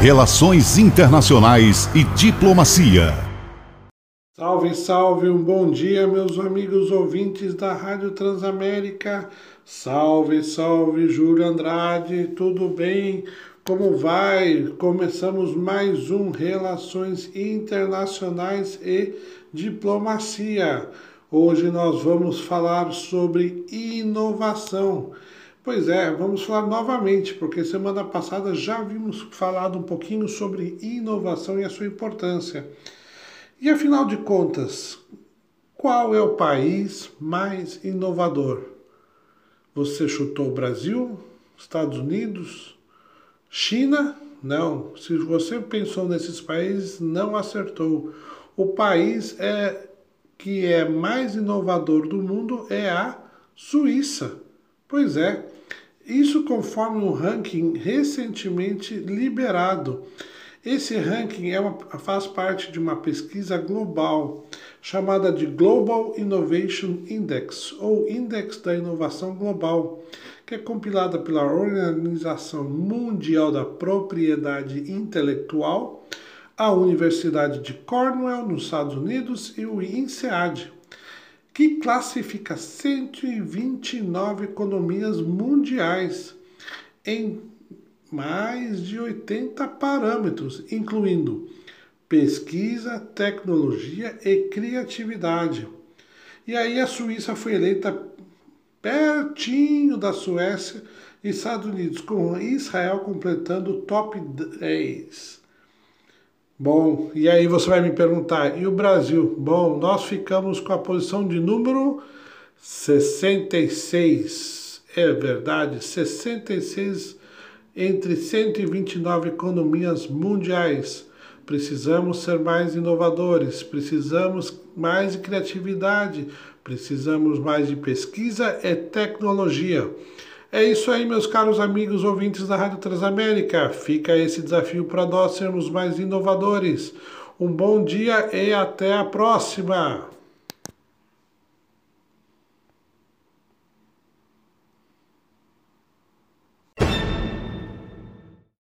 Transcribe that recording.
Relações Internacionais e Diplomacia. Salve, salve, um bom dia, meus amigos ouvintes da Rádio Transamérica. Salve, salve, Júlio Andrade, tudo bem? Como vai? Começamos mais um Relações Internacionais e Diplomacia. Hoje nós vamos falar sobre inovação. Pois é, vamos falar novamente, porque semana passada já vimos falado um pouquinho sobre inovação e a sua importância. E afinal de contas, qual é o país mais inovador? Você chutou o Brasil, Estados Unidos, China? Não. Se você pensou nesses países, não acertou. O país é que é mais inovador do mundo é a Suíça. Pois é, isso conforme um ranking recentemente liberado. Esse ranking é uma, faz parte de uma pesquisa global chamada de Global Innovation Index, ou Index da Inovação Global, que é compilada pela Organização Mundial da Propriedade Intelectual, a Universidade de Cornell, nos Estados Unidos, e o INSEAD, que classifica 129 economias mundiais em mais de 80 parâmetros, incluindo pesquisa, tecnologia e criatividade. E aí a Suíça foi eleita pertinho da Suécia e Estados Unidos, com Israel completando o top 10. Bom, e aí você vai me perguntar, e o Brasil? Bom, nós ficamos com a posição de número 66. É verdade, 66 entre 129 economias mundiais. Precisamos ser mais inovadores, precisamos mais de criatividade, precisamos mais de pesquisa e tecnologia. É isso aí, meus caros amigos ouvintes da Rádio Transamérica. Fica esse desafio para nós sermos mais inovadores. Um bom dia e até a próxima!